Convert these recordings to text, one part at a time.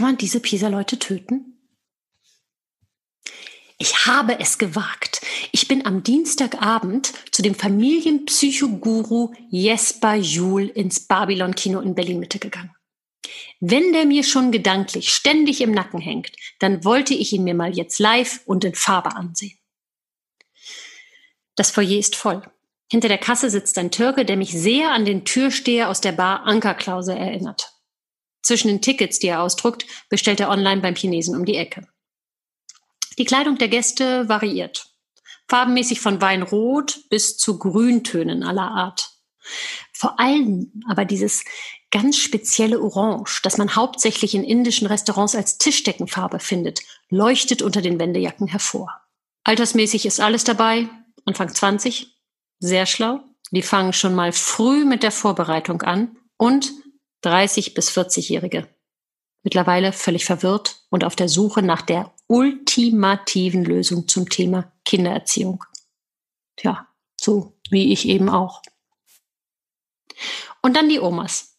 Kann man diese Pisa-Leute töten? Ich habe es gewagt. Ich bin am Dienstagabend zu dem Familienpsychoguru Jesper Juhl ins Babylon-Kino in Berlin-Mitte gegangen. Wenn der mir schon gedanklich ständig im Nacken hängt, dann wollte ich ihn mir mal jetzt live und in Farbe ansehen. Das Foyer ist voll. Hinter der Kasse sitzt ein Türke, der mich sehr an den Türsteher aus der Bar Ankerklause erinnert. Zwischen den Tickets, die er ausdruckt, bestellt er online beim Chinesen um die Ecke. Die Kleidung der Gäste variiert. Farbenmäßig von Weinrot bis zu Grüntönen aller Art. Vor allem aber dieses ganz spezielle Orange, das man hauptsächlich in indischen Restaurants als Tischdeckenfarbe findet, leuchtet unter den Wendejacken hervor. Altersmäßig ist alles dabei. Anfang 20. Sehr schlau. Die fangen schon mal früh mit der Vorbereitung an. Und 30 bis 40-Jährige. Mittlerweile völlig verwirrt und auf der Suche nach der ultimativen Lösung zum Thema Kindererziehung. Tja, so wie ich eben auch. Und dann die Omas,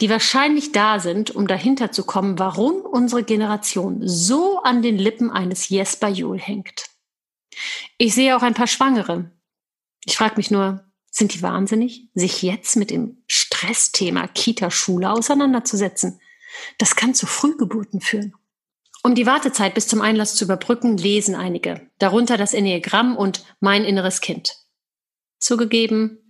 die wahrscheinlich da sind, um dahinter zu kommen, warum unsere Generation so an den Lippen eines Jesper Juhl hängt. Ich sehe auch ein paar Schwangere. Ich frage mich nur, sind die wahnsinnig, sich jetzt mit dem Stressthema Kita-Schule auseinanderzusetzen? Das kann zu Frühgeburten führen. Um die Wartezeit bis zum Einlass zu überbrücken, lesen einige, darunter das Enneagramm und Mein inneres Kind. Zugegeben,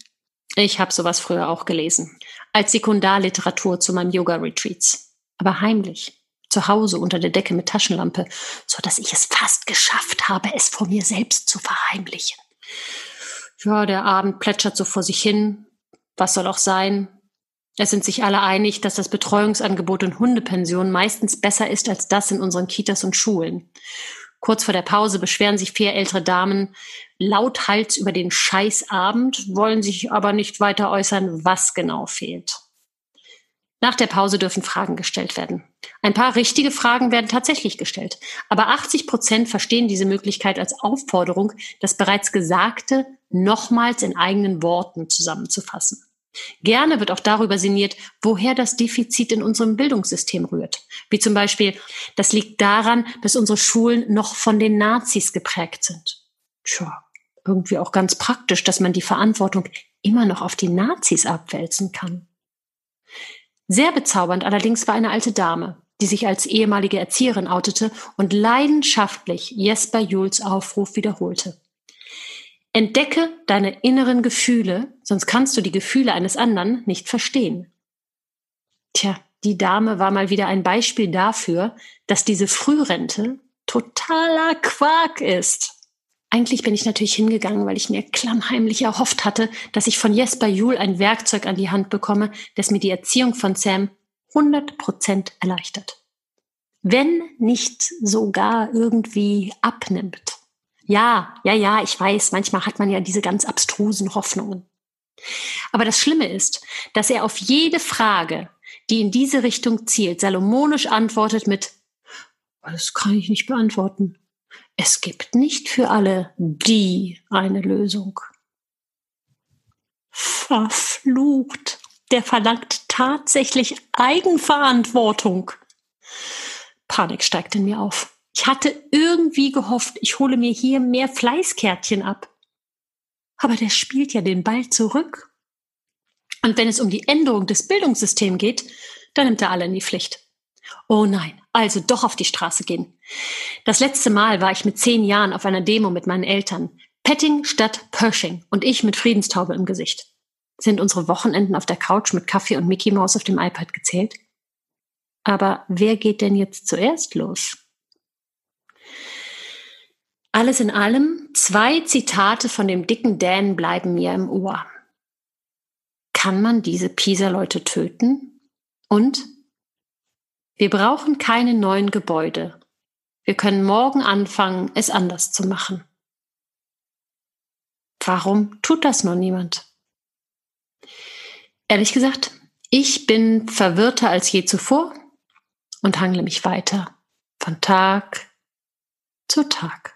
ich habe sowas früher auch gelesen, als Sekundarliteratur zu meinen Yoga-Retreats, aber heimlich, zu Hause unter der Decke mit Taschenlampe, so dass ich es fast geschafft habe, es vor mir selbst zu verheimlichen. Ja, der Abend plätschert so vor sich hin. Was soll auch sein? Es sind sich alle einig, dass das Betreuungsangebot in Hundepensionen meistens besser ist als das in unseren Kitas und Schulen. Kurz vor der Pause beschweren sich vier ältere Damen lauthals über den Scheißabend, wollen sich aber nicht weiter äußern, was genau fehlt. Nach der Pause dürfen Fragen gestellt werden. Ein paar richtige Fragen werden tatsächlich gestellt. Aber 80 Prozent verstehen diese Möglichkeit als Aufforderung, das bereits Gesagte nochmals in eigenen Worten zusammenzufassen. Gerne wird auch darüber sinniert, woher das Defizit in unserem Bildungssystem rührt. Wie zum Beispiel, das liegt daran, dass unsere Schulen noch von den Nazis geprägt sind. Tja, irgendwie auch ganz praktisch, dass man die Verantwortung immer noch auf die Nazis abwälzen kann. Sehr bezaubernd allerdings war eine alte Dame, die sich als ehemalige Erzieherin outete und leidenschaftlich Jesper Jules Aufruf wiederholte. Entdecke deine inneren Gefühle, sonst kannst du die Gefühle eines anderen nicht verstehen. Tja, die Dame war mal wieder ein Beispiel dafür, dass diese Frührente totaler Quark ist. Eigentlich bin ich natürlich hingegangen, weil ich mir klammheimlich erhofft hatte, dass ich von Jesper Juhl ein Werkzeug an die Hand bekomme, das mir die Erziehung von Sam 100 Prozent erleichtert. Wenn nicht sogar irgendwie abnimmt. Ja, ja, ja, ich weiß, manchmal hat man ja diese ganz abstrusen Hoffnungen. Aber das Schlimme ist, dass er auf jede Frage, die in diese Richtung zielt, salomonisch antwortet mit, das kann ich nicht beantworten. Es gibt nicht für alle die eine Lösung. Verflucht. Der verlangt tatsächlich Eigenverantwortung. Panik steigt in mir auf. Ich hatte irgendwie gehofft, ich hole mir hier mehr Fleißkärtchen ab. Aber der spielt ja den Ball zurück. Und wenn es um die Änderung des Bildungssystems geht, dann nimmt er alle in die Pflicht. Oh nein, also doch auf die Straße gehen. Das letzte Mal war ich mit zehn Jahren auf einer Demo mit meinen Eltern. Petting statt Pershing und ich mit Friedenstaube im Gesicht. Sind unsere Wochenenden auf der Couch mit Kaffee und Mickey Mouse auf dem iPad gezählt? Aber wer geht denn jetzt zuerst los? Alles in allem, zwei Zitate von dem dicken Dan bleiben mir im Ohr. Kann man diese Pisa-Leute töten? Und wir brauchen keine neuen Gebäude. Wir können morgen anfangen, es anders zu machen. Warum tut das nur niemand? Ehrlich gesagt, ich bin verwirrter als je zuvor und hangle mich weiter von Tag zu Tag.